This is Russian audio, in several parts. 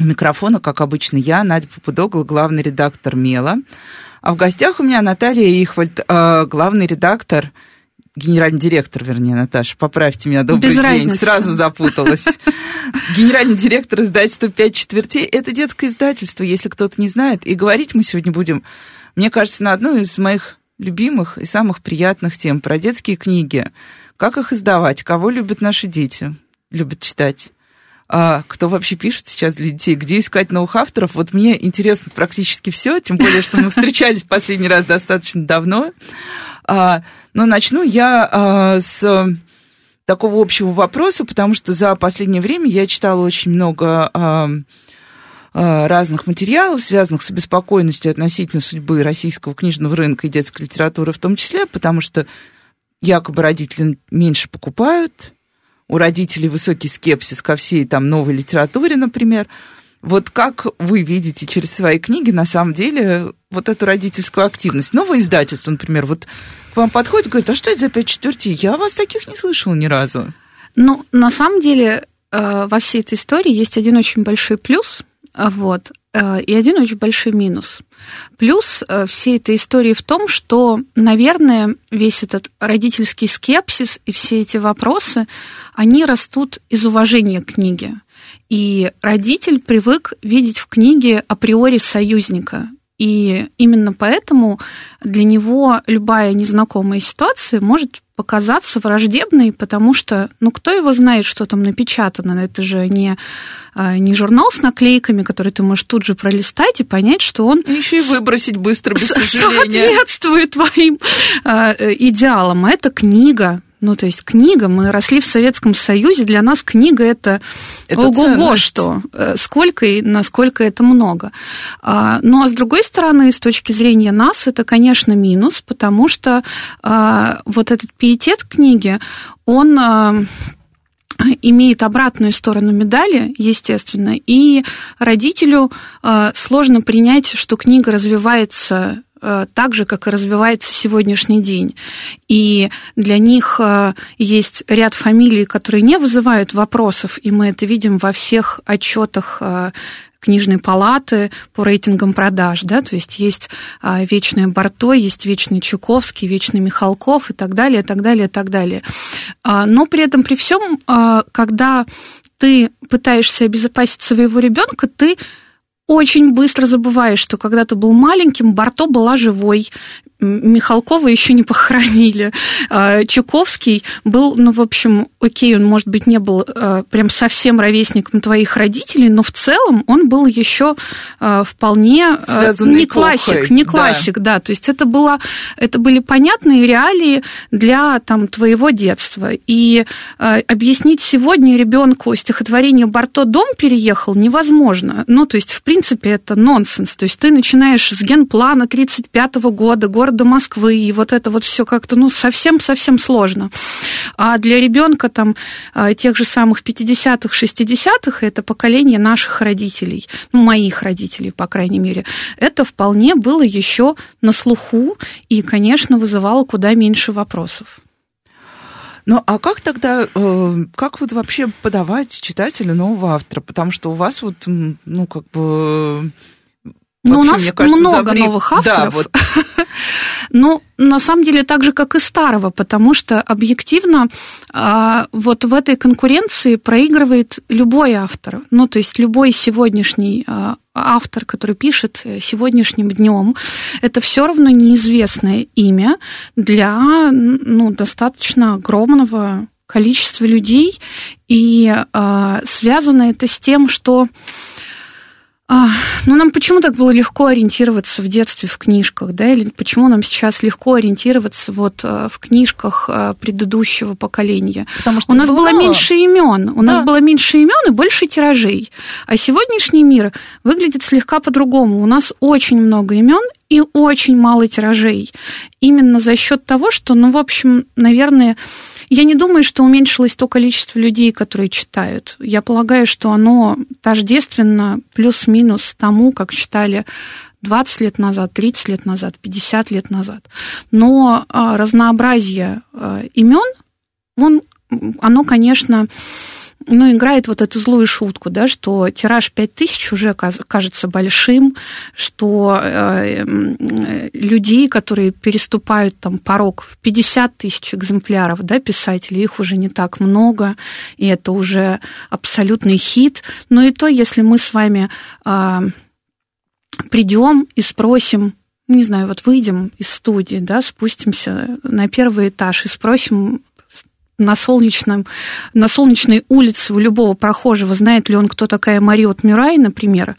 У микрофона, как обычно, я, Надя Попудогла, главный редактор «Мела». А в гостях у меня Наталья Ихвальд, э, главный редактор, генеральный директор, вернее, Наташа, поправьте меня, добрый Без день, разницы. сразу запуталась. Генеральный директор издательства «Пять четвертей» — это детское издательство, если кто-то не знает. И говорить мы сегодня будем, мне кажется, на одну из моих любимых и самых приятных тем про детские книги. Как их издавать, кого любят наши дети, любят читать кто вообще пишет сейчас для детей, где искать новых авторов. Вот мне интересно практически все, тем более, что мы встречались последний раз достаточно давно. А, но начну я а, с такого общего вопроса, потому что за последнее время я читала очень много а, а, разных материалов, связанных с обеспокоенностью относительно судьбы российского книжного рынка и детской литературы в том числе, потому что якобы родители меньше покупают, у родителей высокий скепсис ко всей там новой литературе, например. Вот как вы видите через свои книги, на самом деле, вот эту родительскую активность? Новое издательство, например, вот к вам подходит и говорит, а что это за пять четвертей? Я вас таких не слышала ни разу. Ну, на самом деле, э, во всей этой истории есть один очень большой плюс, э, вот, и один очень большой минус. Плюс всей этой истории в том, что, наверное, весь этот родительский скепсис и все эти вопросы, они растут из уважения к книге. И родитель привык видеть в книге априори союзника. И именно поэтому для него любая незнакомая ситуация может показаться враждебной, потому что, ну, кто его знает, что там напечатано? Это же не, не журнал с наклейками, который ты можешь тут же пролистать и понять, что он... Еще и выбросить быстро, без сожаления. Соответствует твоим э, идеалам. А это книга, ну, то есть книга, мы росли в Советском Союзе, для нас книга это, это ого-го что, сколько и насколько это много. Ну, а с другой стороны, с точки зрения нас, это, конечно, минус, потому что вот этот пиетет книги, он имеет обратную сторону медали, естественно, и родителю сложно принять, что книга развивается так же, как и развивается сегодняшний день. И для них есть ряд фамилий, которые не вызывают вопросов, и мы это видим во всех отчетах книжной палаты по рейтингам продаж, да, то есть есть вечный Барто, есть вечный Чуковский, вечный Михалков и так далее, и так далее, и так далее. Но при этом, при всем, когда ты пытаешься обезопасить своего ребенка, ты очень быстро забываешь, что когда ты был маленьким, Барто была живой, Михалкова еще не похоронили. Чуковский был, ну, в общем, окей, он, может быть, не был прям совсем ровесником твоих родителей, но в целом он был еще вполне Связанный не классик, эпохой. не классик, да. да. То есть это, было, это были понятные реалии для там, твоего детства. И объяснить сегодня ребенку стихотворение Барто «Дом переехал» невозможно. Ну, то есть, в принципе, это нонсенс. То есть ты начинаешь с генплана 35 года, город города Москвы, и вот это вот все как-то, ну, совсем-совсем сложно. А для ребенка там тех же самых 50-х, 60-х, это поколение наших родителей, ну, моих родителей, по крайней мере, это вполне было еще на слуху и, конечно, вызывало куда меньше вопросов. Ну, а как тогда, э, как вот вообще подавать читателю нового автора? Потому что у вас вот, ну, как бы... Ну, вообще, у нас кажется, много за время- новых авторов. Да, вот. Ну, на самом деле, так же, как и старого, потому что объективно а, вот в этой конкуренции проигрывает любой автор. Ну, то есть любой сегодняшний а, автор, который пишет сегодняшним днем, это все равно неизвестное имя для ну, достаточно огромного количества людей. И а, связано это с тем, что Ну, нам почему так было легко ориентироваться в детстве в книжках, да, или почему нам сейчас легко ориентироваться вот э, в книжках э, предыдущего поколения? Потому что у нас было, было меньше имен, у да. нас было меньше имен и больше тиражей. А сегодняшний мир выглядит слегка по-другому. У нас очень много имен и очень мало тиражей. Именно за счет того, что, ну, в общем, наверное, я не думаю, что уменьшилось то количество людей, которые читают. Я полагаю, что оно тождественно плюс-минус тому, как читали 20 лет назад, 30 лет назад, 50 лет назад. Но а, разнообразие а, имен, он, оно, конечно, ну, играет вот эту злую шутку, да, что тираж 5000 уже кажется большим, что э, людей, которые переступают там порог в 50 тысяч экземпляров, да, писателей, их уже не так много, и это уже абсолютный хит. Но и то, если мы с вами э, придем и спросим, не знаю, вот выйдем из студии, да, спустимся на первый этаж и спросим на, солнечном, на солнечной улице у любого прохожего, знает ли он, кто такая Мариот Мюрай, например,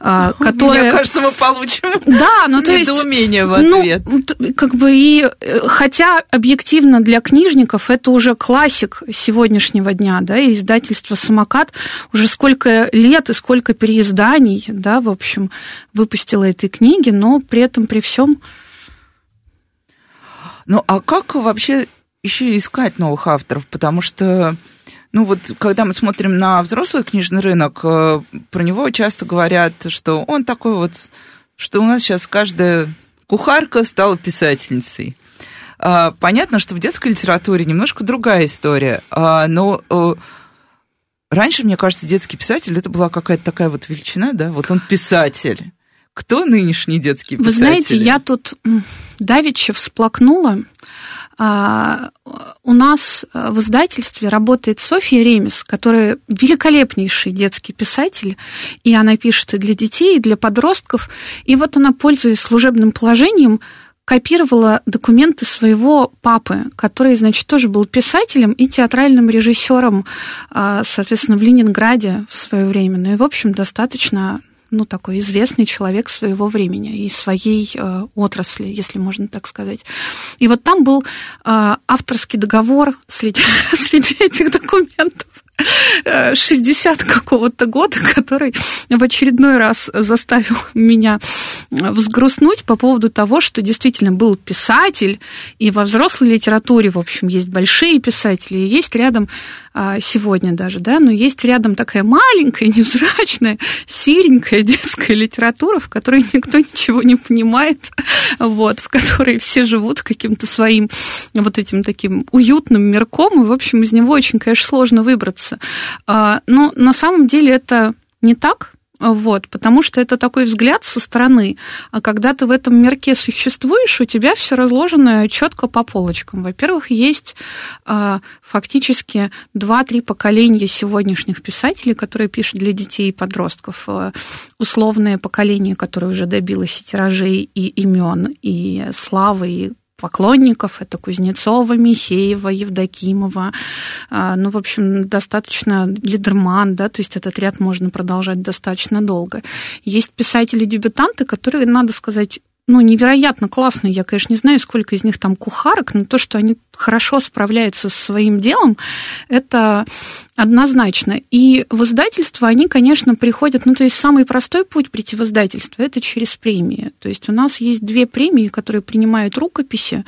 а, которая... Мне кажется, мы получим да, ну, то есть, в ответ. Ну, как бы и, э, хотя объективно для книжников это уже классик сегодняшнего дня, да, и издательство «Самокат» уже сколько лет и сколько переизданий, да, в общем, выпустило этой книги, но при этом, при всем ну, а как вообще еще искать новых авторов, потому что, ну вот, когда мы смотрим на взрослый книжный рынок, э, про него часто говорят, что он такой вот, что у нас сейчас каждая кухарка стала писательницей. А, понятно, что в детской литературе немножко другая история, а, но э, раньше, мне кажется, детский писатель это была какая-то такая вот величина, да, вот он писатель. Кто нынешний детский писатель? Вы знаете, я тут давеча всплакнула, у нас э, в издательстве работает Софья Ремес, которая великолепнейший детский писатель, и она пишет и для детей, и для подростков. И вот она, пользуясь служебным положением, копировала документы своего папы, который, значит, тоже был писателем и театральным режиссером, а, соответственно, в Ленинграде в свое время. Ну и, в общем, достаточно ну, такой известный человек своего времени и своей э, отрасли, если можно так сказать. И вот там был э, авторский договор среди, среди этих документов. 60 какого-то года, который в очередной раз заставил меня взгрустнуть по поводу того, что действительно был писатель, и во взрослой литературе, в общем, есть большие писатели, и есть рядом а, сегодня даже, да, но есть рядом такая маленькая, невзрачная, серенькая детская литература, в которой никто ничего не понимает, вот, в которой все живут каким-то своим вот этим таким уютным мирком, и, в общем, из него очень, конечно, сложно выбраться. А, но на самом деле это не так, вот, потому что это такой взгляд со стороны. А когда ты в этом мирке существуешь, у тебя все разложено четко по полочкам. Во-первых, есть э, фактически два-три поколения сегодняшних писателей, которые пишут для детей и подростков. Э, условное поколение, которое уже добилось и тиражей, и имен, и славы, и поклонников. Это Кузнецова, Михеева, Евдокимова. А, ну, в общем, достаточно Лидерман, да, то есть этот ряд можно продолжать достаточно долго. Есть писатели-дебютанты, которые, надо сказать, ну, невероятно классные. Я, конечно, не знаю, сколько из них там кухарок, но то, что они хорошо справляются со своим делом, это однозначно. И в издательство они, конечно, приходят, ну, то есть самый простой путь прийти в издательство – это через премии. То есть у нас есть две премии, которые принимают рукописи,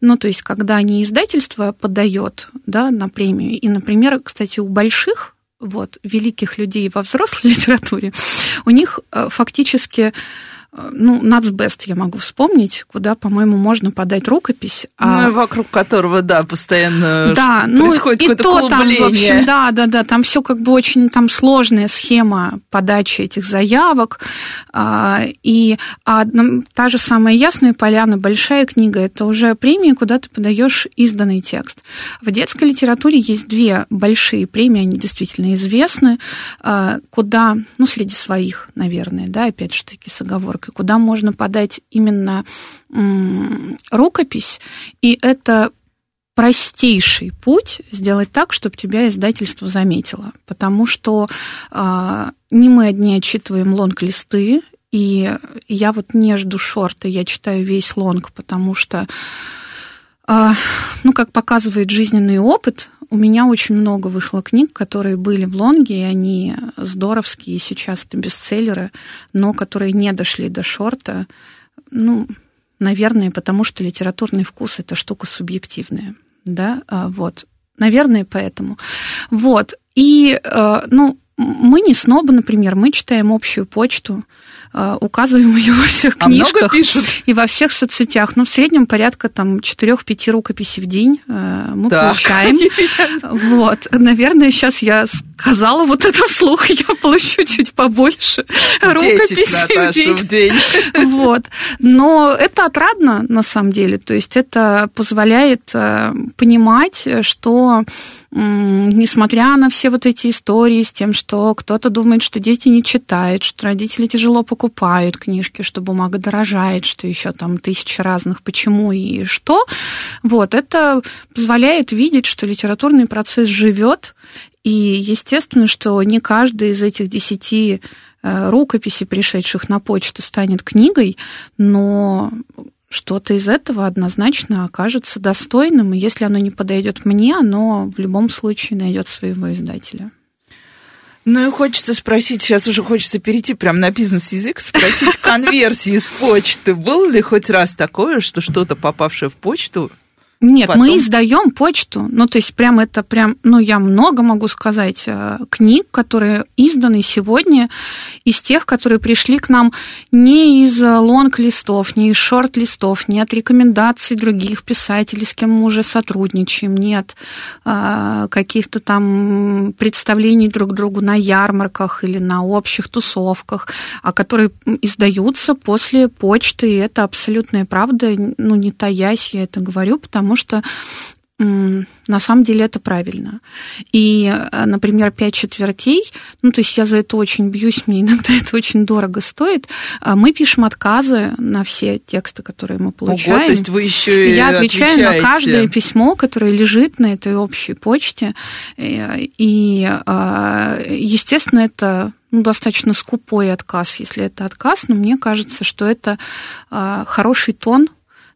ну, то есть когда не издательство подает, да, на премию. И, например, кстати, у больших вот, великих людей во взрослой литературе, у них э, фактически ну, Нацбест я могу вспомнить, куда, по-моему, можно подать рукопись. А... Ну, вокруг которого, да, постоянно да, ну, происходит и какое-то то там, в общем, да, да, да, там все как бы очень там сложная схема подачи этих заявок. А, и а, та же самая Ясная Поляна, большая книга, это уже премия, куда ты подаешь изданный текст. В детской литературе есть две большие премии, они действительно известны, а, куда, ну, среди своих, наверное, да, опять же таки с оговоркой и куда можно подать именно рукопись, и это простейший путь сделать так, чтобы тебя издательство заметило. Потому что э, не мы одни отчитываем лонг-листы, и я вот не жду шорта, я читаю весь лонг, потому что, э, ну, как показывает жизненный опыт, у меня очень много вышло книг, которые были в лонге, и они здоровские, сейчас это бестселлеры, но которые не дошли до шорта. Ну, наверное, потому что литературный вкус это штука субъективная, да, а, вот, наверное, поэтому. Вот, и, э, ну, мы не снобы, например, мы читаем общую почту, указываем ее во всех а книжках пишут? и во всех соцсетях. Ну, в среднем порядка там 4-5 рукописей в день э, мы так. получаем. Вот. Наверное, сейчас я сказала вот это вслух, я получу чуть побольше рукописей в день. Вот. Но это отрадно, на самом деле. То есть это позволяет э, понимать, что несмотря на все вот эти истории с тем, что кто-то думает, что дети не читают, что родители тяжело покупают книжки, что бумага дорожает, что еще там тысячи разных почему и что, вот, это позволяет видеть, что литературный процесс живет, и естественно, что не каждый из этих десяти э, рукописей, пришедших на почту, станет книгой, но что-то из этого однозначно окажется достойным, и если оно не подойдет мне, оно в любом случае найдет своего издателя. Ну и хочется спросить, сейчас уже хочется перейти прямо на бизнес-язык, спросить конверсии с почты. Было ли хоть раз такое, что что-то, попавшее в почту, нет, Потом... мы издаем почту. Ну, то есть, прям это прям, ну, я много могу сказать э, книг, которые изданы сегодня из тех, которые пришли к нам не из лонг-листов, не из шорт-листов, не от рекомендаций других писателей, с кем мы уже сотрудничаем, нет э, каких-то там представлений друг другу на ярмарках или на общих тусовках, а которые издаются после почты, и это абсолютная правда, ну, не таясь, я это говорю, потому потому что на самом деле это правильно. И, э, например, пять четвертей, ну, то есть я за это очень бьюсь, мне иногда это очень дорого стоит. А мы пишем отказы на все тексты, которые мы получаем. Ого, то есть вы еще Я отвечаю отвечаете. на каждое письмо, которое лежит на этой общей почте. Э, и, а, естественно, это ну, достаточно скупой отказ, если это отказ, но мне кажется, что это а, хороший тон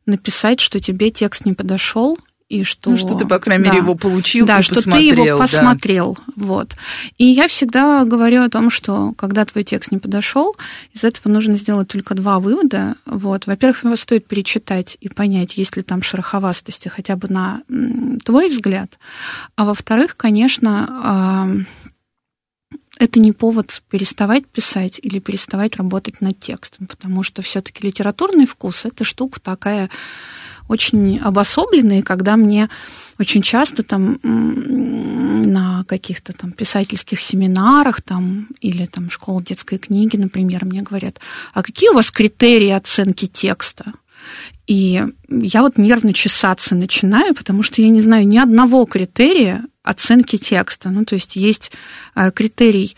написать, что тебе текст не подошел, и что... Ну, что ты, по крайней да, мере, его получил Да, что ты его посмотрел. Да. Вот. И я всегда говорю о том, что когда твой текст не подошел, из этого нужно сделать только два вывода. Вот. Во-первых, его стоит перечитать и понять, есть ли там шероховастости хотя бы на твой взгляд. А во-вторых, конечно, это не повод переставать писать или переставать работать над текстом, потому что все-таки литературный вкус это штука такая очень обособленная, когда мне очень часто там на каких-то там писательских семинарах там, или там школа детской книги, например, мне говорят, а какие у вас критерии оценки текста? И я вот нервно чесаться начинаю, потому что я не знаю ни одного критерия оценки текста. Ну, то есть есть э, критерий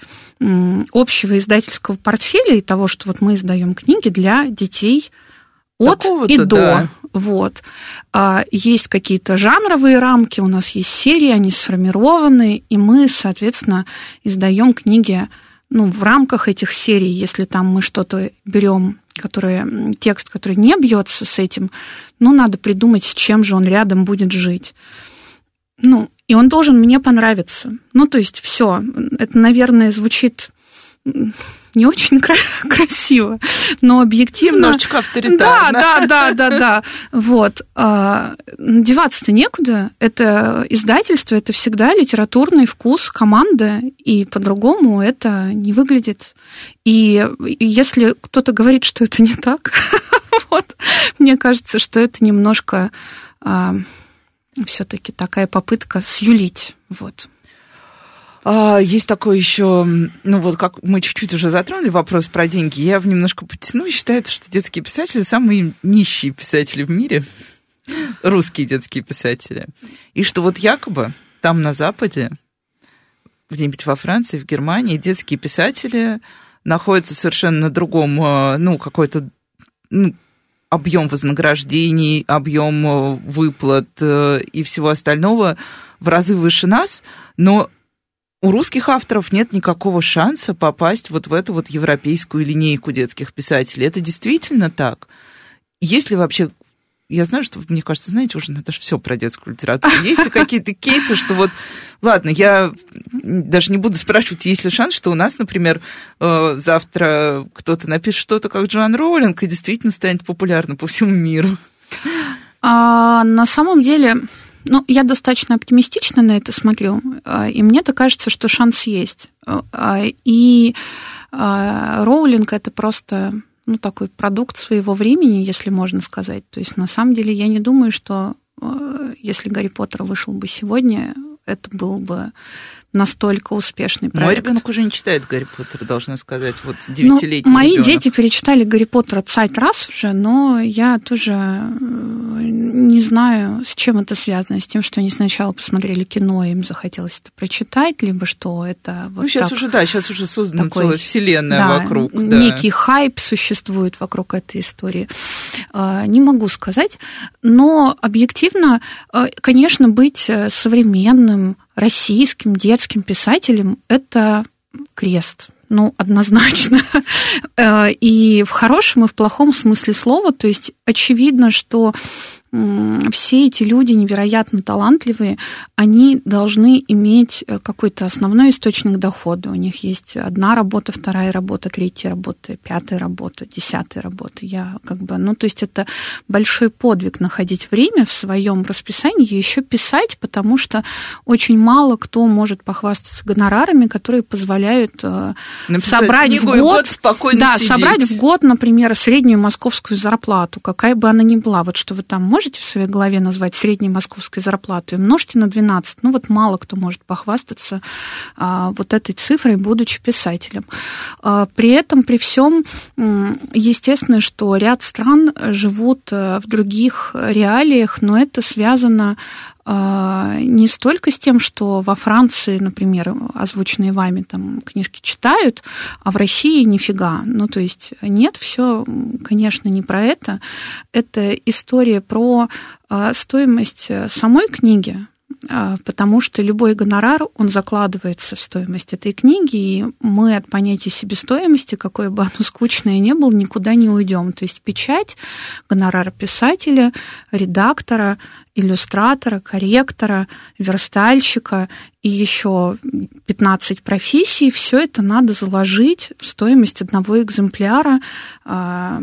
общего издательского портфеля и того, что вот мы издаем книги для детей от и до. Да. Вот. А, есть какие-то жанровые рамки, у нас есть серии, они сформированы, и мы, соответственно, издаем книги ну, в рамках этих серий, если там мы что-то берем который, текст, который не бьется с этим, ну, надо придумать, с чем же он рядом будет жить. Ну, и он должен мне понравиться. Ну, то есть все. Это, наверное, звучит не очень красиво, но объективно... Немножечко авторитарно. Да, да, да, да, да. Вот. А, деваться-то некуда. Это издательство, это всегда литературный вкус команды, и по-другому это не выглядит. И если кто-то говорит, что это не так, вот, мне кажется, что это немножко а, все-таки такая попытка сюлить. Вот. А, есть такой еще, ну вот как мы чуть-чуть уже затронули вопрос про деньги, я немножко потяну. Считается, что детские писатели самые нищие писатели в мире, русские детские писатели. И что вот якобы там на Западе, где-нибудь во Франции, в Германии, детские писатели находятся совершенно на другом, а, ну, какой-то, ну, объем вознаграждений, объем э, выплат э, и всего остального в разы выше нас, но у русских авторов нет никакого шанса попасть вот в эту вот европейскую линейку детских писателей. Это действительно так? Есть ли вообще я знаю, что, мне кажется, знаете, уже же все про детскую литературу. Есть ли какие-то кейсы, что вот, ладно, я даже не буду спрашивать, есть ли шанс, что у нас, например, э, завтра кто-то напишет что-то, как Джоан Роулинг, и действительно станет популярным по всему миру. А, на самом деле, ну, я достаточно оптимистично на это смотрю, а, и мне-то кажется, что шанс есть. А, и Роулинг это просто ну, такой продукт своего времени, если можно сказать. То есть, на самом деле, я не думаю, что если Гарри Поттер вышел бы сегодня, это был бы настолько успешный проект. Мой ребенок уже не читает Гарри Поттера, должна сказать, вот девятилетний ну, Мои ребенок. дети перечитали Гарри Поттера цать раз уже, но я тоже э, не знаю, с чем это связано, с тем, что они сначала посмотрели кино, им захотелось это прочитать, либо что это вот Ну, сейчас так, уже, да, сейчас уже создана такой, целая вселенная да, вокруг. Да. Некий хайп существует вокруг этой истории. А, не могу сказать, но объективно, э, конечно, быть э, современным, российским детским писателем – это крест. Ну, однозначно. Э, и в хорошем, и в плохом смысле слова. То есть очевидно, что все эти люди невероятно талантливые, они должны иметь э, какой-то основной источник дохода. У них есть одна работа, вторая работа, третья работа, пятая работа, десятая работа. Я как бы, ну, то есть это большой подвиг находить время в своем расписании и еще писать, потому что очень мало кто может похвастаться гонорарами, которые позволяют э, Написать собрать в год, год спокойно да, сидеть. собрать в год, например, среднюю московскую зарплату, какая бы она ни была. Вот что вы там можете можете в своей голове назвать средней московской зарплатой, умножьте на 12. Ну вот мало кто может похвастаться а, вот этой цифрой, будучи писателем. А, при этом, при всем, естественно, что ряд стран живут э, в других реалиях, но это связано не столько с тем, что во Франции, например, озвученные вами там книжки читают, а в России нифига. Ну, то есть нет, все, конечно, не про это. Это история про а, стоимость самой книги, а, потому что любой гонорар, он закладывается в стоимость этой книги, и мы от понятия себестоимости, какое бы оно скучное ни было, никуда не уйдем. То есть печать, гонорар писателя, редактора, иллюстратора, корректора, верстальщика и еще 15 профессий, все это надо заложить в стоимость одного экземпляра а,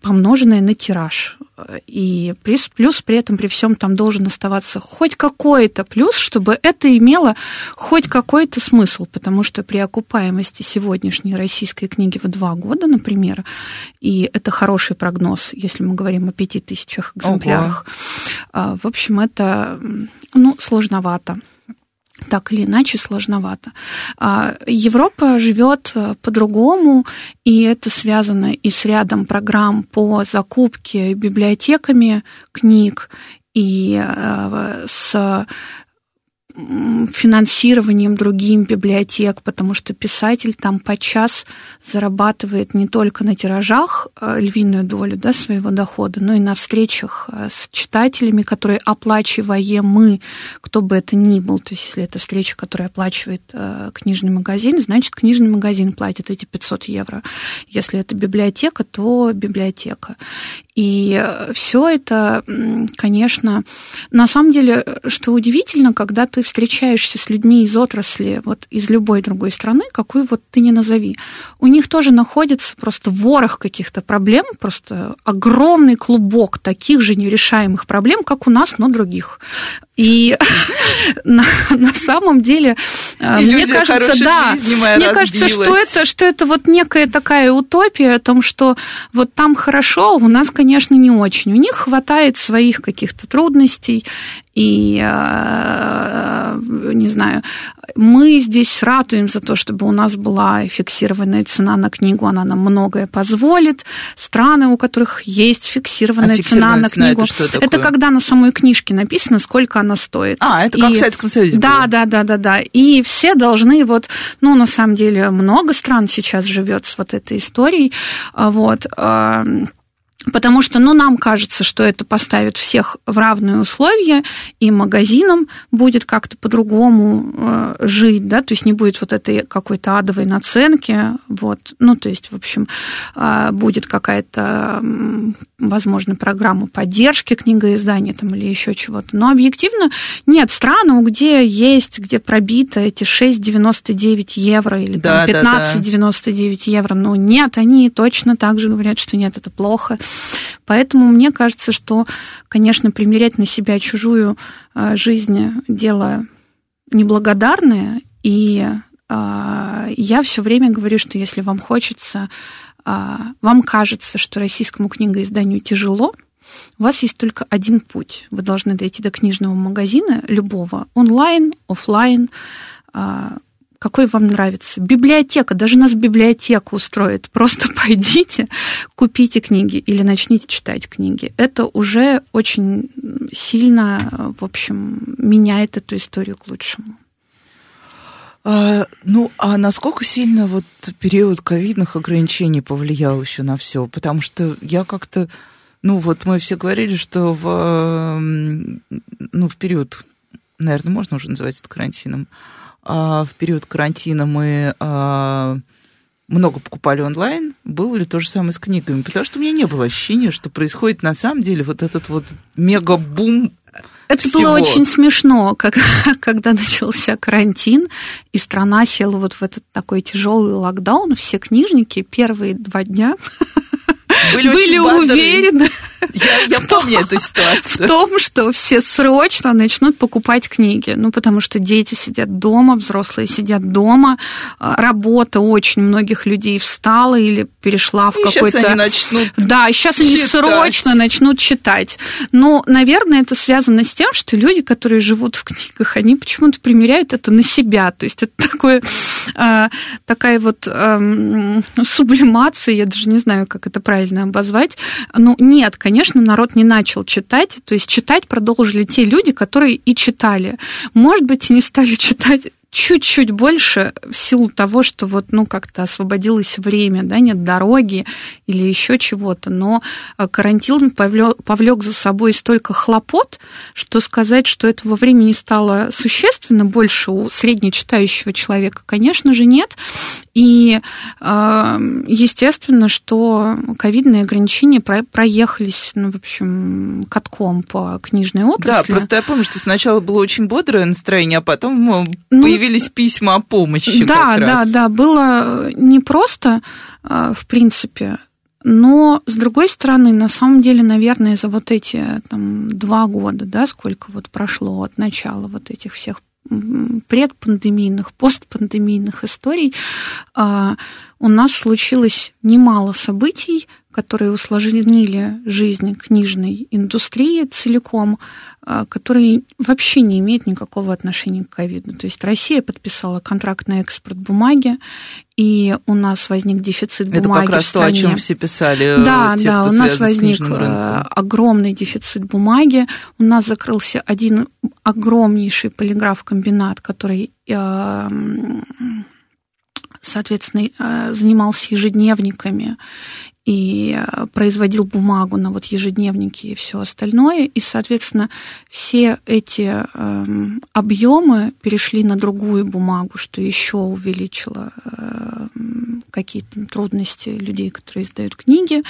помноженное на тираж. И плюс, плюс при этом при всем там должен оставаться хоть какой-то плюс, чтобы это имело хоть какой-то смысл, потому что при окупаемости сегодняшней российской книги в два года, например, и это хороший прогноз, если мы говорим о пяти тысячах экземплярах, Ого. в общем, это ну, сложновато так или иначе сложновато. А, Европа живет э, по-другому, и это связано и с рядом программ по закупке библиотеками книг, и э, с финансированием другим библиотек, потому что писатель там по час зарабатывает не только на тиражах э, львиную долю да, своего дохода, но и на встречах э, с читателями, которые оплачиваем мы, кто бы это ни был. То есть если это встреча, которая оплачивает э, книжный магазин, значит, книжный магазин платит эти 500 евро. Если это библиотека, то библиотека. И все это, конечно, на самом деле, что удивительно, когда ты встречаешься с людьми из отрасли, вот из любой другой страны, какой вот ты не назови, у них тоже находится просто ворох каких-то проблем, просто огромный клубок таких же нерешаемых проблем, как у нас, но других. И на, на самом деле, э, Иллюзия мне кажется, да, мне кажется, что это, что это вот некая такая утопия о том, что вот там хорошо, а у нас, конечно, не очень. У них хватает своих каких-то трудностей, и, э, не знаю, мы здесь ратуем за то, чтобы у нас была фиксированная цена на книгу, она нам многое позволит. Страны, у которых есть фиксированная, а цена на книгу. Это, это когда на самой книжке написано, сколько она стоит. А, это как и... в Советском Союзе Да, было. да, да, да, да. И все должны вот, ну, на самом деле, много стран сейчас живет с вот этой историей. Вот Потому что, ну, нам кажется, что это поставит всех в равные условия, и магазинам будет как-то по-другому э, жить, да, то есть не будет вот этой какой-то адовой наценки, вот, ну, то есть, в общем, э, будет какая-то, возможно, программа поддержки книгоиздания там или еще чего-то. Но объективно нет стран, где есть, где пробито эти 6,99 евро или да, 15,99 да, да. евро, но нет, они точно так же говорят, что нет, это плохо. Поэтому мне кажется, что, конечно, примерять на себя чужую э, жизнь дело неблагодарное, и э, я все время говорю, что если вам хочется, э, вам кажется, что российскому книгоизданию тяжело, у вас есть только один путь. Вы должны дойти до книжного магазина, любого, онлайн, офлайн, какой вам нравится. Библиотека, даже нас библиотека устроит. Просто пойдите, купите книги или начните читать книги. Это уже очень сильно, в общем, меняет эту историю к лучшему. А, ну, а насколько сильно вот период ковидных ограничений повлиял еще на все? Потому что я как-то, ну, вот мы все говорили, что в, ну, в период, наверное, можно уже называть это карантином, в период карантина мы а, много покупали онлайн, было ли то же самое с книгами? Потому что у меня не было ощущения, что происходит на самом деле вот этот вот мега-бум это всего. было очень смешно, когда, когда начался карантин, и страна села вот в этот такой тяжелый локдаун. Все книжники первые два дня были, были уверены. Я, я в помню эту ситуацию. В том, что все срочно начнут покупать книги. Ну, потому что дети сидят дома, взрослые сидят дома. А, работа очень многих людей встала или перешла в какой-то... Сейчас они начнут Да, сейчас читать. они срочно начнут читать. Но, наверное, это связано с тем, что люди, которые живут в книгах, они почему-то примеряют это на себя. То есть это такое, э, такая вот э, сублимация, я даже не знаю, как это правильно обозвать. Ну, нет, конечно, народ не начал читать. То есть читать продолжили те люди, которые и читали. Может быть, и не стали читать чуть-чуть больше в силу того, что вот, ну, как-то освободилось время, да, нет дороги или еще чего-то, но э, карантин повлек, повлек за собой столько хлопот, что сказать, что этого времени стало существенно больше у среднечитающего человека, конечно же, нет. И, э, естественно, что ковидные ограничения проехались, ну, в общем, катком по книжной отрасли. Да, просто я помню, что сначала было очень бодрое настроение, а потом ну, появились появились письма о помощи. Да, да, да, было непросто, а, в принципе, но, с другой стороны, на самом деле, наверное, за вот эти там, два года, да, сколько вот прошло от начала вот этих всех предпандемийных, постпандемийных историй, у нас случилось немало событий, которые усложнили жизнь книжной индустрии целиком, а, которые вообще не имеют никакого отношения к ковиду. То есть Россия подписала контракт на экспорт бумаги, и у нас возник дефицит бумаги. Это как раз то, о чем все писали. Да, те, да, у нас возник э, огромный дефицит бумаги. У нас закрылся один огромнейший полиграф-комбинат, который э, соответственно, э, занимался ежедневниками и э, производил бумагу на вот ежедневники и все остальное. И, соответственно, все эти э, объемы перешли на другую бумагу, что еще увеличило э, какие-то трудности людей, которые издают книги.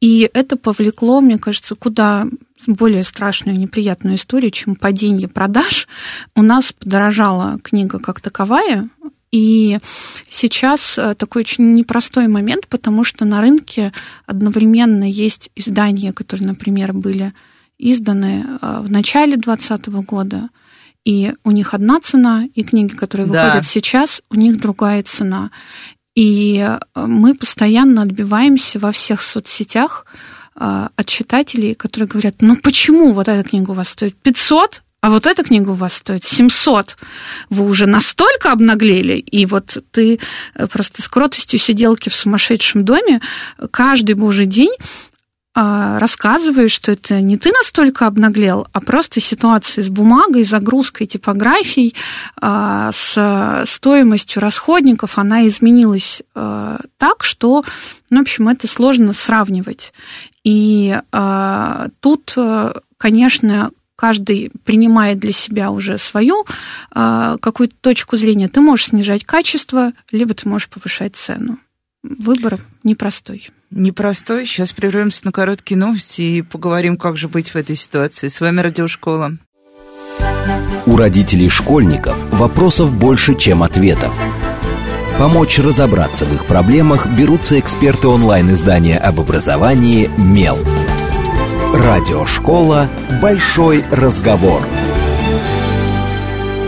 И это повлекло, мне кажется, куда более страшную неприятную историю, чем падение продаж. У нас подорожала книга как таковая, и сейчас э, такой очень непростой момент, потому что на рынке одновременно есть издания, которые, например, были изданы э, в начале 2020 года, и у них одна цена, и книги, которые да. выходят сейчас, у них другая цена. И э, мы постоянно отбиваемся во всех соцсетях от читателей, которые говорят, ну почему вот эта книга у вас стоит 500, а вот эта книга у вас стоит 700. Вы уже настолько обнаглели, и вот ты э, просто с кротостью сиделки в сумасшедшем доме каждый божий день а, рассказываешь, что это не ты настолько обнаглел, а просто ситуация с бумагой, загрузкой, типографией, а, с стоимостью расходников, она изменилась так, что, ну, в общем, это сложно сравнивать. И тут, конечно, каждый принимает для себя уже свою какую-то точку зрения. Ты можешь снижать качество, либо ты можешь повышать цену. Выбор непростой непростой. Сейчас прервемся на короткие новости и поговорим, как же быть в этой ситуации. С вами Радиошкола. У родителей школьников вопросов больше, чем ответов. Помочь разобраться в их проблемах берутся эксперты онлайн-издания об образовании «Мел». Радиошкола «Большой разговор».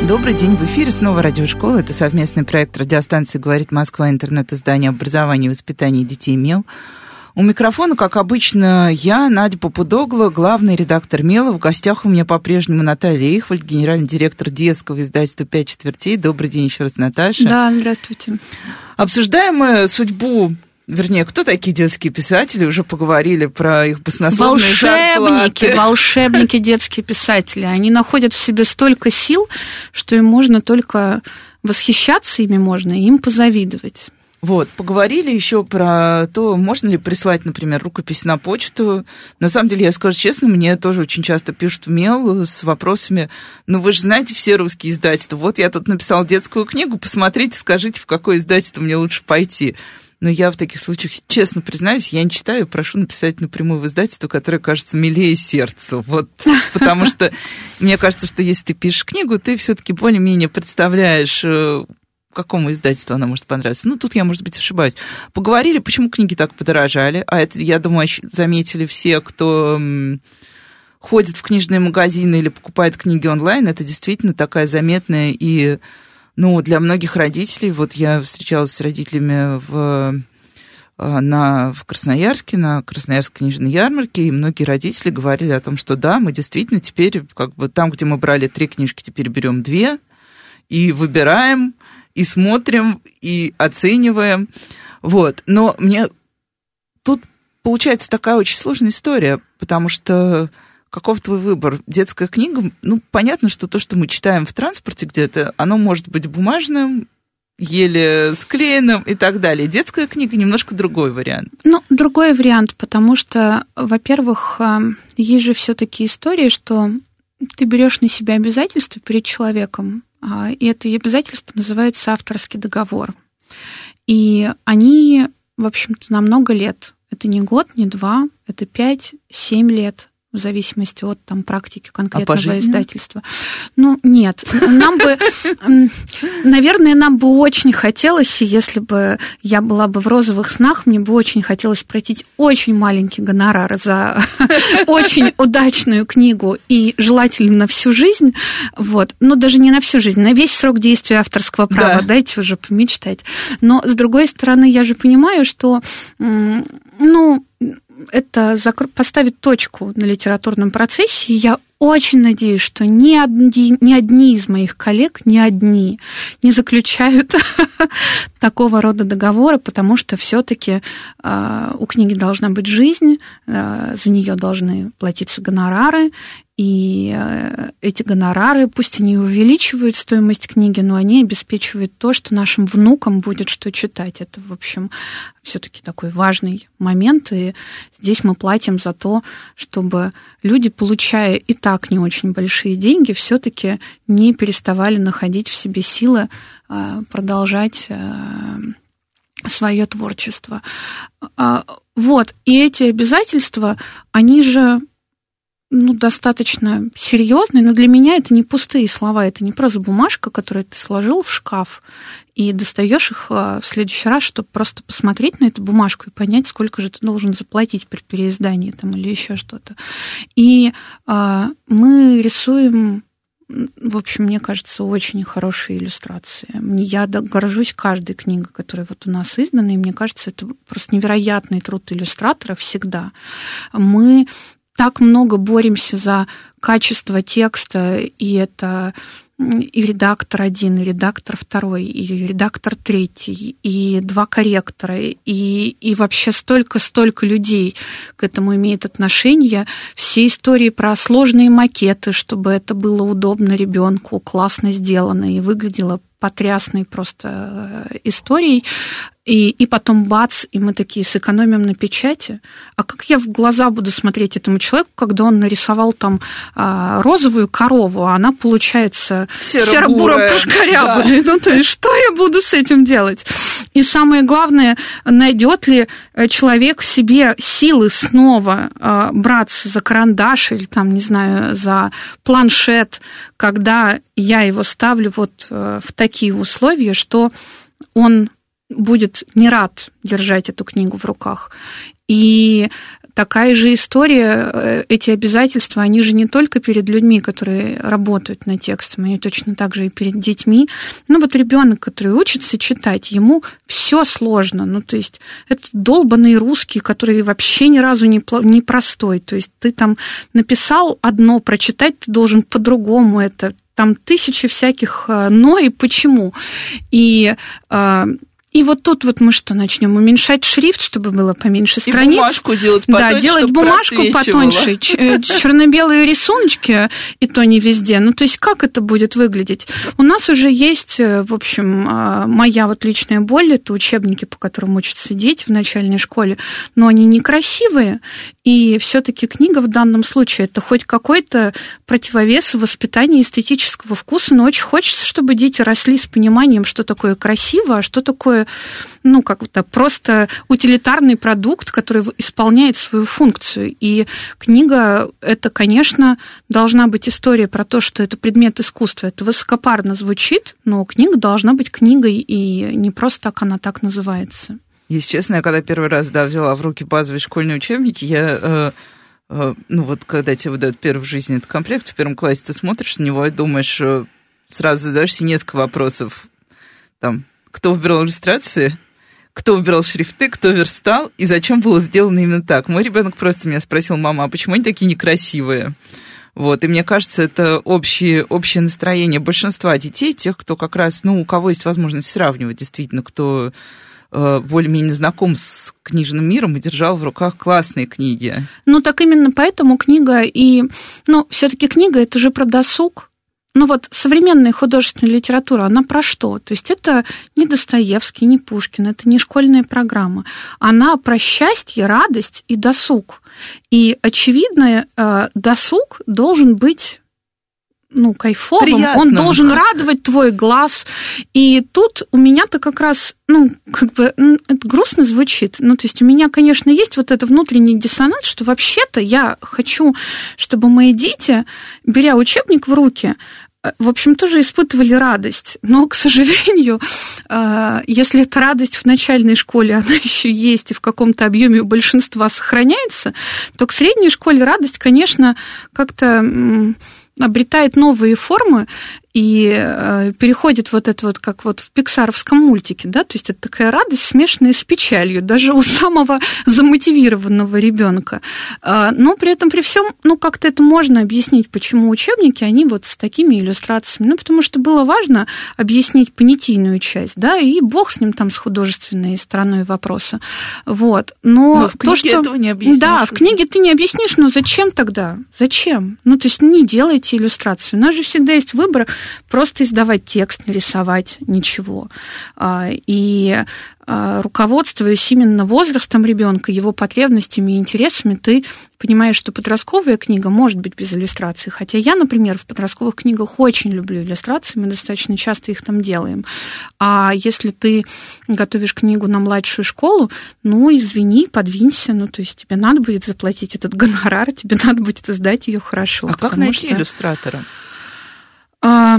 Добрый день, в эфире снова Радиошкола. Это совместный проект радиостанции «Говорит Москва», интернет-издание образования и воспитания детей «Мел». У микрофона, как обычно, я, Надя Попудогла, главный редактор «Мела». В гостях у меня по-прежнему Наталья Ихвальд, генеральный директор детского издательства «Пять четвертей». Добрый день еще раз, Наташа. Да, здравствуйте. Обсуждаем мы судьбу Вернее, кто такие детские писатели? Уже поговорили про их баснословные Волшебники, зарплаты. волшебники детские писатели. Они находят в себе столько сил, что им можно только восхищаться ими можно, и им позавидовать. Вот, поговорили еще про то, можно ли прислать, например, рукопись на почту. На самом деле, я скажу честно, мне тоже очень часто пишут в мейл с вопросами, ну вы же знаете все русские издательства, вот я тут написал детскую книгу, посмотрите, скажите, в какое издательство мне лучше пойти. Но я в таких случаях, честно признаюсь, я не читаю, прошу написать напрямую в издательство, которое кажется милее сердцу. Вот, потому что мне кажется, что если ты пишешь книгу, ты все-таки более-менее представляешь, э, какому издательству она может понравиться. Ну, тут я, может быть, ошибаюсь. Поговорили, почему книги так подорожали. А это, я думаю, заметили все, кто ходит в книжные магазины или покупает книги онлайн. Это действительно такая заметная и ну, для многих родителей, вот я встречалась с родителями в а, на, в Красноярске, на Красноярской книжной ярмарке, и многие родители говорили о том, что да, мы действительно теперь, как бы там, где мы брали три книжки, теперь берем две, и выбираем, и смотрим, и оцениваем. Вот. Но мне тут получается такая очень сложная история, потому что каков твой выбор? Детская книга, ну, понятно, что то, что мы читаем в транспорте где-то, оно может быть бумажным, еле склеенным и так далее. Детская книга немножко другой вариант. Ну, другой вариант, потому что, во-первых, э, есть же все-таки история, что ты берешь на себя обязательства перед человеком, а, и это обязательство называется авторский договор. И они, в общем-то, на много лет. Это не год, не два, это пять, семь лет в зависимости от там, практики конкретного а издательства. Ну, нет. Нам бы, наверное, нам бы очень хотелось, если бы я была бы в розовых снах, мне бы очень хотелось пройти очень маленький гонорар за очень удачную книгу и желательно на всю жизнь. Вот. Но даже не на всю жизнь, на весь срок действия авторского права. Да. Дайте уже помечтать. Но, с другой стороны, я же понимаю, что ну, это поставит точку на литературном процессе. Я очень надеюсь, что ни одни, ни одни из моих коллег, ни одни не заключают такого рода договоры, потому что все-таки э, у книги должна быть жизнь, э, за нее должны платиться гонорары, и э, эти гонорары, пусть они увеличивают стоимость книги, но они обеспечивают то, что нашим внукам будет что читать. Это, в общем, все-таки такой важный момент. И здесь мы платим за то, чтобы люди, получая и так не очень большие деньги, все-таки не переставали находить в себе силы э, продолжать э, свое творчество. А, вот. И эти обязательства, они же ну, достаточно серьезный, но для меня это не пустые слова, это не просто бумажка, которую ты сложил в шкаф и достаешь их а, в следующий раз, чтобы просто посмотреть на эту бумажку и понять, сколько же ты должен заплатить при переиздании там, или еще что-то. И а, мы рисуем в общем, мне кажется, очень хорошие иллюстрации. Я горжусь каждой книгой, которая вот у нас издана, и мне кажется, это просто невероятный труд иллюстратора всегда. Мы так много боремся за качество текста, и это и редактор один, и редактор второй, и редактор третий, и два корректора, и, и вообще столько-столько людей к этому имеет отношение. Все истории про сложные макеты, чтобы это было удобно ребенку, классно сделано и выглядело потрясной просто э, историей. И, и потом бац, и мы такие сэкономим на печати. А как я в глаза буду смотреть этому человеку, когда он нарисовал там а, розовую корову, а она получается серо-буро пушкарябая. Да. Ну, то есть, что я буду с этим делать? И самое главное, найдет ли э, человек в себе силы снова а, браться за карандаш или там, не знаю, за планшет, когда я его ставлю вот э, в такие условия, что он будет не рад держать эту книгу в руках. И такая же история, э, эти обязательства, они же не только перед людьми, которые работают над текстом, они точно так же и перед детьми. Ну вот ребенок, который учится читать, ему все сложно. Ну то есть это долбанный русский, который вообще ни разу не, не простой. То есть ты там написал одно, прочитать ты должен по-другому это. Там тысячи всяких э, «но» и «почему». И э, и вот тут вот мы что начнем уменьшать шрифт, чтобы было поменьше страниц. И бумажку делать потоньше, Да, делать бумажку потоньше, э, черно-белые рисуночки, и то не везде. Ну, то есть как это будет выглядеть? У нас уже есть, э, в общем, а, моя вот личная боль, это учебники, по которым учатся дети в начальной школе, но они некрасивые, и все-таки книга в данном случае это хоть какой-то противовес воспитания эстетического вкуса, но очень хочется, чтобы дети росли с пониманием, что такое красиво, а что такое ну, как-то просто утилитарный продукт, который исполняет свою функцию. И книга, это, конечно, должна быть история про то, что это предмет искусства. Это высокопарно звучит, но книга должна быть книгой, и не просто так она так называется. Если честно, я когда первый раз, да, взяла в руки базовые школьные учебники, я э, э, ну вот когда тебе выдают первый в жизни этот комплект, в первом классе ты смотришь на него и думаешь, э, сразу задаешься несколько вопросов. Там, кто выбирал иллюстрации, кто выбирал шрифты, кто верстал и зачем было сделано именно так. Мой ребенок просто меня спросил, мама, а почему они такие некрасивые? Вот, и мне кажется, это общее, общее настроение большинства детей, тех, кто как раз, ну, у кого есть возможность сравнивать, действительно, кто более-менее знаком с книжным миром и держал в руках классные книги. Ну, так именно поэтому книга и... Ну, все таки книга – это же про досуг, ну вот современная художественная литература, она про что? То есть это не Достоевский, не Пушкин, это не школьная программа. Она про счастье, радость и досуг. И, очевидно, э, досуг должен быть ну, кайфовым, Приятным. он должен радовать твой глаз. И тут у меня-то как раз, ну, как бы, это грустно звучит. Ну, то есть у меня, конечно, есть вот это внутренний диссонанс, что вообще-то я хочу, чтобы мои дети, беря учебник в руки, в общем, тоже испытывали радость. Но, к сожалению, э, если эта радость в начальной школе, она еще есть и в каком-то объеме у большинства сохраняется, то к средней школе радость, конечно, как-то обретает новые формы, и э, переходит вот это вот, как вот в пиксаровском мультике, да, то есть это такая радость, смешанная с печалью, даже у самого замотивированного ребенка. Э, но при этом, при всем, ну, как-то это можно объяснить, почему учебники, они вот с такими иллюстрациями. Ну, потому что было важно объяснить понятийную часть, да, и бог с ним там с художественной стороной вопроса. Вот. Но, но в книге то, что... этого не объяснишь. Да, в книге ты не объяснишь, но зачем тогда? Зачем? Ну, то есть не делайте иллюстрацию. У нас же всегда есть выбор просто издавать текст, рисовать, ничего. А, и а, руководствуясь именно возрастом ребенка, его потребностями и интересами, ты понимаешь, что подростковая книга может быть без иллюстраций. Хотя я, например, в подростковых книгах очень люблю иллюстрации, мы достаточно часто их там делаем. А если ты готовишь книгу на младшую школу, ну, извини, подвинься, ну, то есть тебе надо будет заплатить этот гонорар, тебе надо будет издать ее хорошо. А как найти что... иллюстратора? А,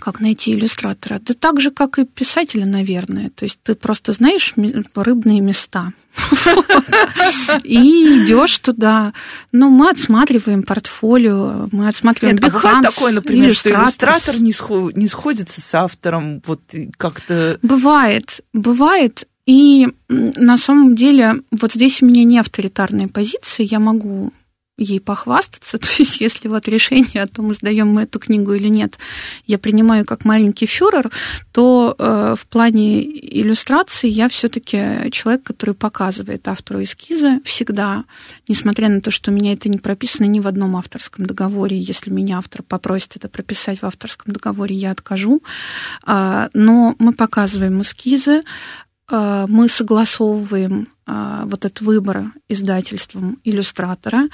как найти иллюстратора? Да так же, как и писателя, наверное. То есть ты просто знаешь рыбные места. И идешь туда. Но мы отсматриваем портфолио, мы отсматриваем Нет, а бывает такое, например, что иллюстратор не, не сходится с автором, вот как-то... Бывает, бывает. И на самом деле вот здесь у меня не авторитарная позиция, я могу ей похвастаться. То есть, если вот решение о том, издаем мы эту книгу или нет, я принимаю как маленький фюрер, то э, в плане иллюстрации я все-таки человек, который показывает автору эскизы всегда, несмотря на то, что у меня это не прописано ни в одном авторском договоре. Если меня автор попросит это прописать в авторском договоре, я откажу. Э, но мы показываем эскизы, мы согласовываем а, вот этот выбор издательством иллюстратора,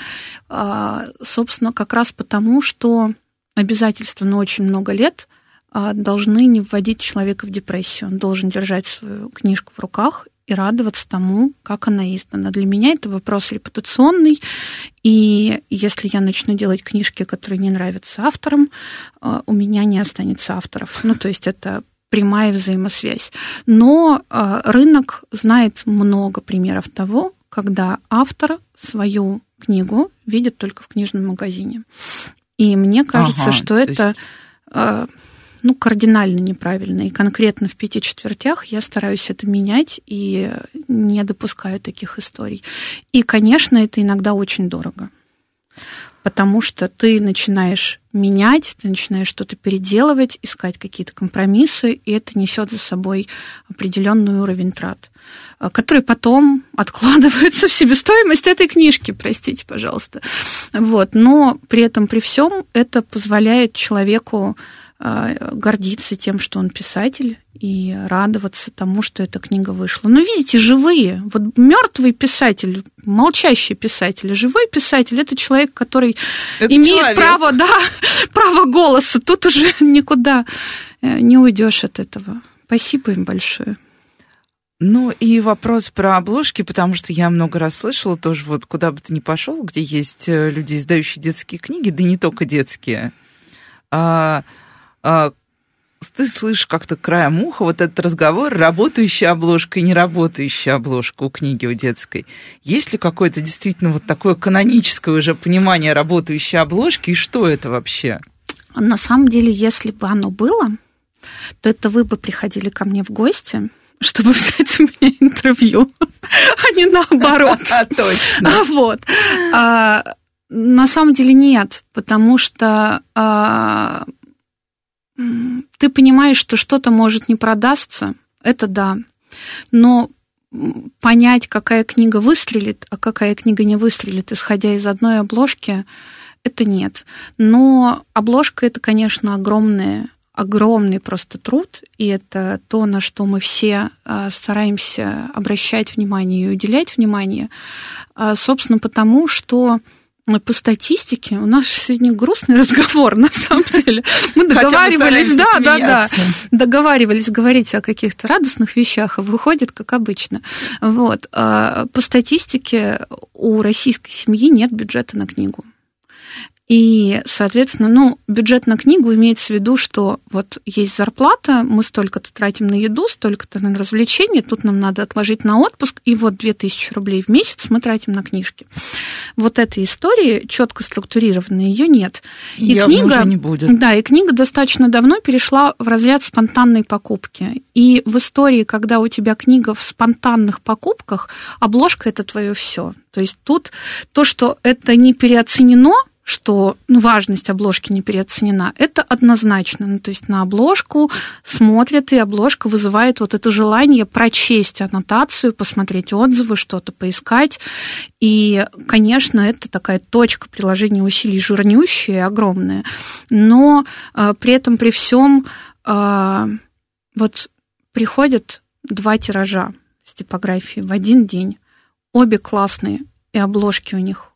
а, собственно, как раз потому, что обязательства на очень много лет а, должны не вводить человека в депрессию. Он должен держать свою книжку в руках и радоваться тому, как она издана. Для меня это вопрос репутационный, и если я начну делать книжки, которые не нравятся авторам, у меня не останется авторов. Ну, то есть это прямая взаимосвязь. Но а, рынок знает много примеров того, когда автор свою книгу видит только в книжном магазине. И мне кажется, ага, что это есть... А, ну, кардинально неправильно. И конкретно в пяти четвертях я стараюсь это менять и не допускаю таких историй. И, конечно, это иногда очень дорого потому что ты начинаешь менять, ты начинаешь что-то переделывать, искать какие-то компромиссы, и это несет за собой определенный уровень трат, э, который потом откладывается в себестоимость этой книжки, простите, пожалуйста. Вот. Но при этом, при всем, это позволяет человеку гордиться тем, что он писатель, и радоваться тому, что эта книга вышла. Но видите, живые. Вот мертвый писатель, молчащий писатель, живой писатель это человек, который это имеет человек. право, да, право голоса. Тут уже никуда э, не уйдешь от этого. Спасибо им большое. Ну и вопрос про обложки, потому что я много раз слышала тоже, вот куда бы ты ни пошел, где есть э, люди, издающие детские книги, да не только детские, а, а, ты слышишь как-то краем уха вот этот разговор, работающая обложка и неработающая обложка у книги у детской. Есть ли какое-то действительно вот такое каноническое уже понимание работающей обложки, и что это вообще? На самом деле, если бы оно было, то это вы бы приходили ко мне в гости, чтобы взять у меня интервью, а не наоборот. Точно. Вот. А, на самом деле нет, потому что а, ты понимаешь, что что-то может не продастся, это да. Но понять, какая книга выстрелит, а какая книга не выстрелит, исходя из одной обложки, это нет. Но обложка это, конечно, огромная огромный просто труд, и это то, на что мы все а, стараемся обращать внимание и уделять внимание, а, собственно, потому что по статистике у нас сегодня грустный разговор, на самом деле. Мы договаривались, да, да, да, договаривались говорить о каких-то радостных вещах, а выходит, как обычно. Вот. А по статистике у российской семьи нет бюджета на книгу. И, соответственно, ну, бюджет на книгу имеется в виду, что вот есть зарплата, мы столько-то тратим на еду, столько-то на развлечения, тут нам надо отложить на отпуск, и вот 2000 рублей в месяц мы тратим на книжки. Вот этой истории четко структурированной ее нет. И Явно книга, не будет. Да, и книга достаточно давно перешла в разряд спонтанной покупки. И в истории, когда у тебя книга в спонтанных покупках, обложка это твое все. То есть тут то, что это не переоценено, что ну, важность обложки не переоценена, это однозначно. Ну, то есть на обложку смотрят, и обложка вызывает вот это желание прочесть аннотацию, посмотреть отзывы, что-то поискать. И, конечно, это такая точка приложения усилий жирнющая, огромная. Но э, при этом, при всем, э, вот приходят два тиража с типографии в один день. Обе классные, и обложки у них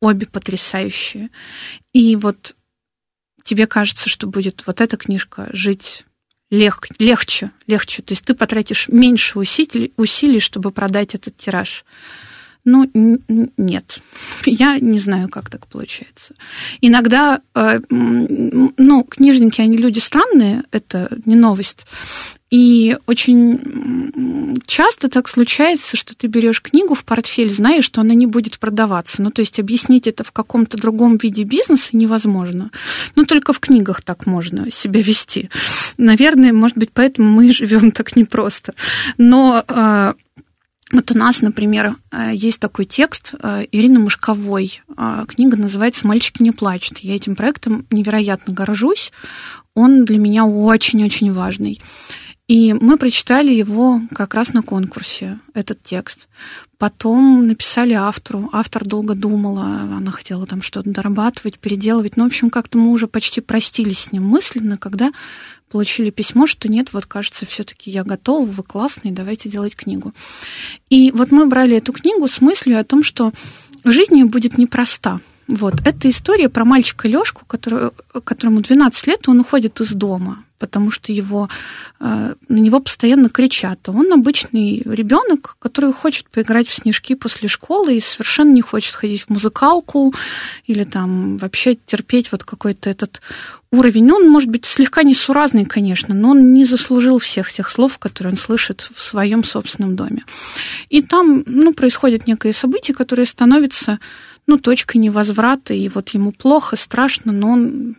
обе потрясающие. И вот тебе кажется, что будет вот эта книжка жить лег, легче, легче. То есть ты потратишь меньше усилий, усилий, чтобы продать этот тираж. Ну, нет. Я не знаю, как так получается. Иногда, э, ну, книжники, они люди странные, это не новость. И очень часто так случается, что ты берешь книгу в портфель, зная, что она не будет продаваться. Ну, то есть объяснить это в каком-то другом виде бизнеса невозможно. Ну, только в книгах так можно себя вести. Наверное, может быть, поэтому мы живем так непросто. Но а, Вот у нас, например, э, есть такой текст э, Ирины Мышковой. Э, книга называется «Мальчики не плачут». Я этим проектом невероятно горжусь. Он для меня очень-очень важный. И мы прочитали его как раз на конкурсе, этот текст. Потом написали автору. Автор долго думала, она хотела там что-то дорабатывать, переделывать. Ну, в общем, как-то мы уже почти простились с ним мысленно, когда получили письмо, что нет, вот кажется, все-таки я готова, вы классные, давайте делать книгу. И вот мы брали эту книгу с мыслью о том, что жизнь ее будет непроста. Вот. Это история про мальчика Лёшку, который, которому 12 лет, он уходит из дома потому что его, э, на него постоянно кричат. Он обычный ребенок, который хочет поиграть в снежки после школы и совершенно не хочет ходить в музыкалку или там вообще терпеть вот какой-то этот уровень. Он может быть слегка несуразный, конечно, но он не заслужил всех тех слов, которые он слышит в своем собственном доме. И там, ну, происходят некие события, которые становятся ну, точкой невозврата, и вот ему плохо, страшно, но он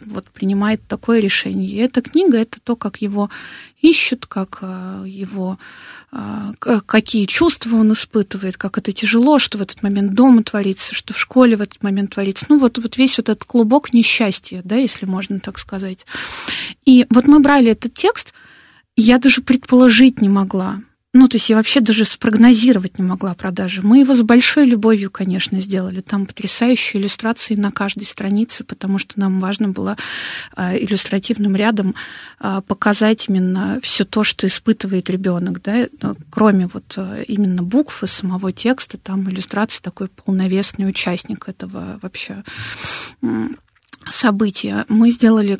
вот принимает такое решение. И эта книга это то, как его ищут, как э, его э, какие чувства он испытывает, как это тяжело, что в этот момент дома творится, что в школе в этот момент творится. Ну, вот, вот весь вот этот клубок несчастья, да, если можно так сказать. И вот мы брали этот текст, я даже предположить не могла, ну, то есть я вообще даже спрогнозировать не могла продажи. Мы его с большой любовью, конечно, сделали. Там потрясающие иллюстрации на каждой странице, потому что нам важно было а, иллюстративным рядом а, показать именно все то, что испытывает ребенок, да, кроме вот а, именно букв и самого текста, там иллюстрация такой полновесный участник этого вообще события. Мы сделали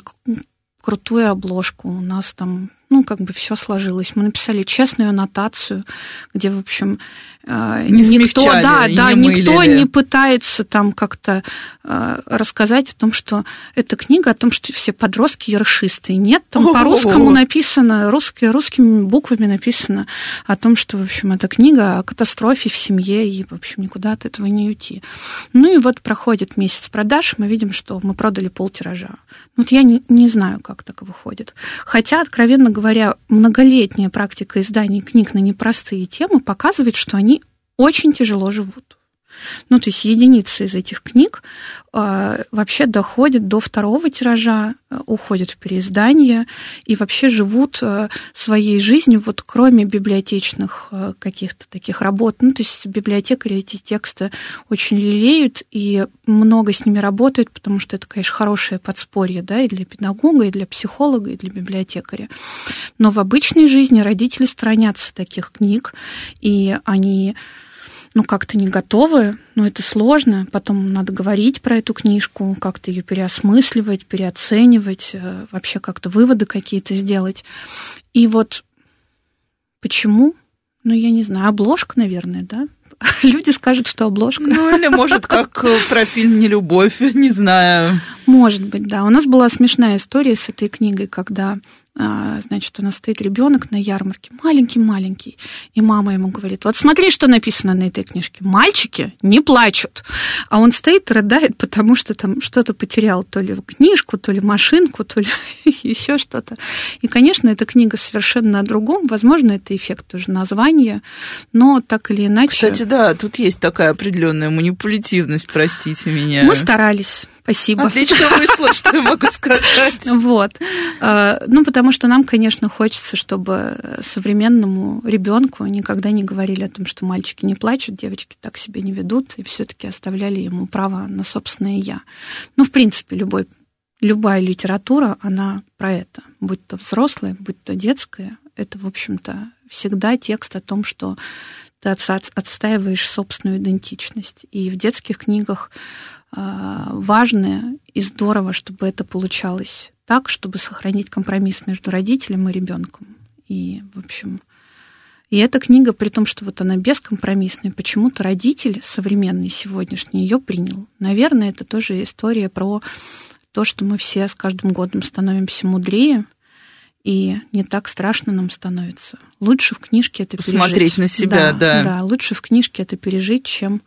крутую обложку. У нас там ну, как бы все сложилось. Мы написали честную аннотацию, где, в общем, не никто, да, и да, не никто мылили. не пытается там как-то э, рассказать о том, что эта книга о том, что все подростки ершистые. Нет, там по-русскому написано, русские, русскими буквами написано о том, что, в общем, эта книга о катастрофе в семье, и, в общем, никуда от этого не уйти. Ну и вот проходит месяц продаж, мы видим, что мы продали полтиража. Вот я не, не знаю, как так выходит. Хотя, откровенно говоря, многолетняя практика издания книг на непростые темы показывает, что они очень тяжело живут. Ну, то есть единицы из этих книг э, вообще доходят до второго тиража, э, уходят в переиздание и вообще живут э, своей жизнью, вот кроме библиотечных э, каких-то таких работ. Ну, то есть библиотекари эти тексты очень лелеют и много с ними работают, потому что это, конечно, хорошее подспорье, да, и для педагога, и для психолога, и для библиотекаря. Но в обычной жизни родители сторонятся таких книг, и они ну, как-то не готовы, но это сложно. Потом надо говорить про эту книжку, как-то ее переосмысливать, переоценивать, э, вообще как-то выводы какие-то сделать. И вот почему? Ну, я не знаю, обложка, наверное, да? Люди скажут, что обложка. Ну, или, может, как э, про фильм «Нелюбовь», не знаю. Может быть, да. У нас была смешная история с этой книгой, когда значит, у нас стоит ребенок на ярмарке, маленький-маленький, и мама ему говорит, вот смотри, что написано на этой книжке, мальчики не плачут, а он стоит рыдает, потому что там что-то потерял, то ли книжку, то ли машинку, то ли еще что-то. И, конечно, эта книга совершенно о другом, возможно, это эффект тоже названия, но так или иначе... Кстати, да, тут есть такая определенная манипулятивность, простите меня. Мы старались, спасибо. Отлично вышло, что я могу сказать. Вот. А, ну, потому что нам, конечно, хочется, чтобы современному ребенку никогда не говорили о том, что мальчики не плачут, девочки так себя не ведут, и все-таки оставляли ему право на собственное я. Ну, в принципе, любой, любая литература, она про это. Будь то взрослая, будь то детская, это, в общем-то, всегда текст о том, что ты отстаиваешь собственную идентичность. И в детских книгах важно и здорово, чтобы это получалось так, чтобы сохранить компромисс между родителем и ребенком. И, в общем, и эта книга, при том, что вот она бескомпромиссная, почему-то родитель современный сегодняшний ее принял. Наверное, это тоже история про то, что мы все с каждым годом становимся мудрее, и не так страшно нам становится. Лучше в книжке это пережить. Смотреть на себя, да. Да, да лучше в книжке это пережить, чем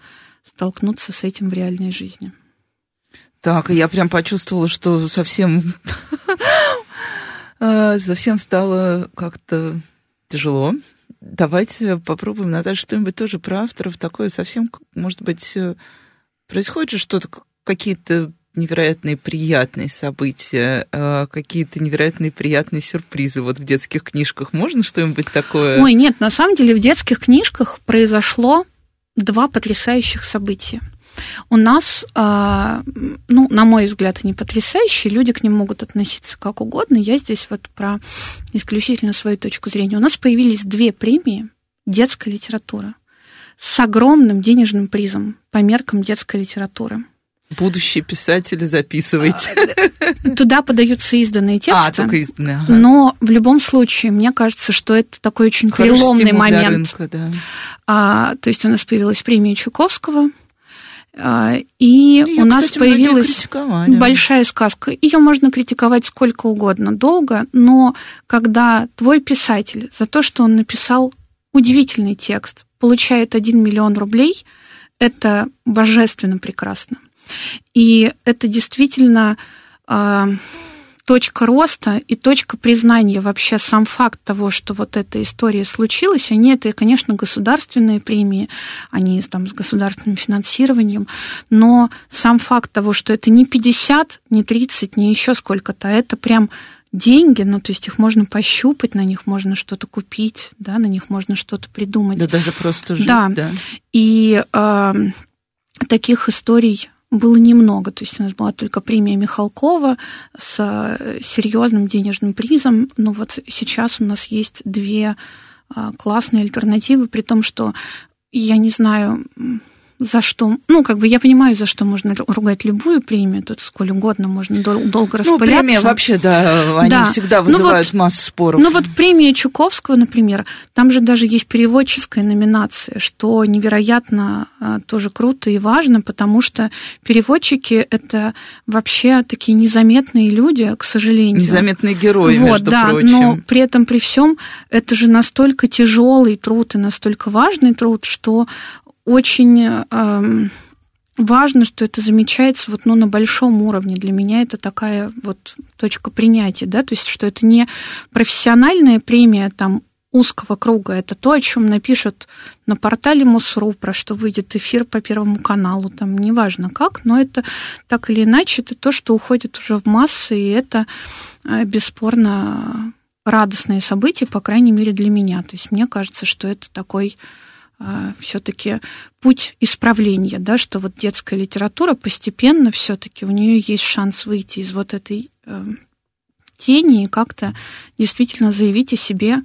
столкнуться с этим в реальной жизни. Так, я прям почувствовала, что совсем, совсем стало как-то тяжело. давайте попробуем, Наташа, что-нибудь тоже про авторов, такое совсем, может быть, э, происходит же что-то, какие-то невероятные приятные события, э, какие-то невероятные приятные сюрпризы вот в детских книжках. Можно что-нибудь такое? Ой, нет, на самом деле в детских книжках произошло два потрясающих события. У нас, а, ну, на мой взгляд, они потрясающие, люди к ним могут относиться как угодно. Я здесь вот про исключительно свою точку зрения. У нас появились две премии детская литература с огромным денежным призом по меркам детской литературы. Будущие писатели, записывайте. А, туда подаются изданные тексты. А, только изданные. Ага. Но в любом случае, мне кажется, что это такой очень Хороший переломный момент. Рынка, да. а, то есть у нас появилась премия Чуковского – а, и Ее, у нас кстати, появилась большая сказка. Ее можно критиковать сколько угодно, долго, но когда твой писатель за то, что он написал удивительный текст, получает 1 миллион рублей, это божественно прекрасно. И это действительно а, точка роста и точка признания вообще сам факт того, что вот эта история случилась, они это, конечно, государственные премии, они там с государственным финансированием, но сам факт того, что это не 50, не 30, не еще сколько-то, а это прям деньги, ну, то есть их можно пощупать, на них можно что-то купить, да, на них можно что-то придумать. Да, даже просто жить, да. да. И э, таких историй было немного. То есть у нас была только премия Михалкова с э, серьезным денежным призом. Но вот сейчас у нас есть две а, классные альтернативы, при том, что я не знаю, за что, ну, как бы я понимаю, за что можно ругать любую премию, тут сколь угодно можно дол- долго распыляться. Ну, премия вообще, да, они да. всегда вызывают ну, вот, массу споров. Ну, вот премия Чуковского, например, там же даже есть переводческая номинация, что невероятно а, тоже круто и важно, потому что переводчики — это вообще такие незаметные люди, к сожалению. Незаметные герои, вот, между да, прочим. но при этом, при всем, это же настолько тяжелый труд и настолько важный труд, что очень важно, что это замечается вот, ну, на большом уровне. Для меня это такая вот точка принятия, да, то есть что это не профессиональная премия там узкого круга. Это то, о чем напишут на портале Мосру, про что выйдет эфир по Первому каналу, там неважно как, но это так или иначе, это то, что уходит уже в массы, и это э, бесспорно радостное событие, по крайней мере, для меня. То есть мне кажется, что это такой все-таки путь исправления, да, что вот детская литература постепенно все-таки у нее есть шанс выйти из вот этой э, тени и как-то действительно заявить о себе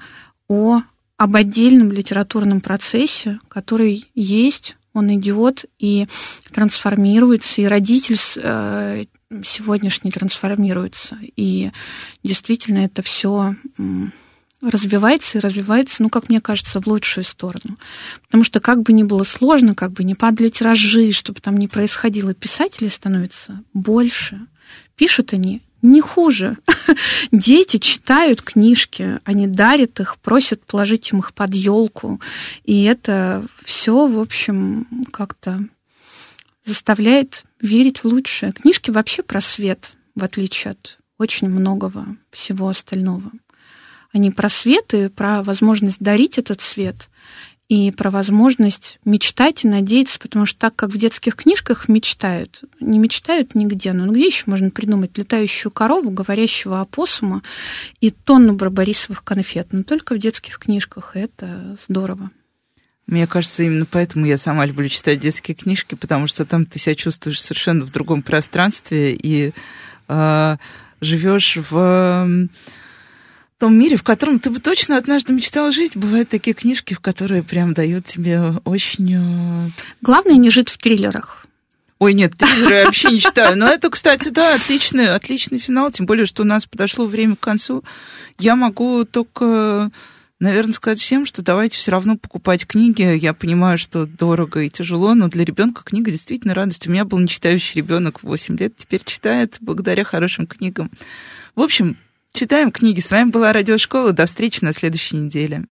о об отдельном литературном процессе, который есть, он идет и трансформируется, и родитель э, сегодняшний трансформируется, и действительно это все развивается и развивается, ну, как мне кажется, в лучшую сторону. Потому что как бы ни было сложно, как бы не падали тиражи, чтобы там не происходило, писателей становится больше. Пишут они не хуже. Дети читают книжки, они дарят их, просят положить им их под елку. И это все, в общем, как-то заставляет верить в лучшее. Книжки вообще про свет, в отличие от очень многого всего остального. Они про свет и про возможность дарить этот свет и про возможность мечтать и надеяться, потому что так как в детских книжках мечтают, не мечтают нигде, но где еще можно придумать летающую корову, говорящего опоссума и тонну барбарисовых конфет, но только в детских книжках, и это здорово. Мне кажется, именно поэтому я сама люблю читать детские книжки, потому что там ты себя чувствуешь совершенно в другом пространстве и э, живешь в том мире, в котором ты бы точно однажды мечтал жить. Бывают такие книжки, в которые прям дают тебе очень... Э, Главное не жить в триллерах. Ой, нет, триллеры я вообще не читаю. Но это, кстати, да, отличный, отличный финал, тем более, что у нас подошло время к концу. Я могу только, наверное, сказать всем, что давайте все равно покупать книги. Я понимаю, что дорого и тяжело, но для ребенка книга действительно радость. У меня был нечитающий ребенок в 8 лет, теперь читает благодаря хорошим книгам. В общем, Читаем книги. С вами была Радиошкола. До встречи на следующей неделе.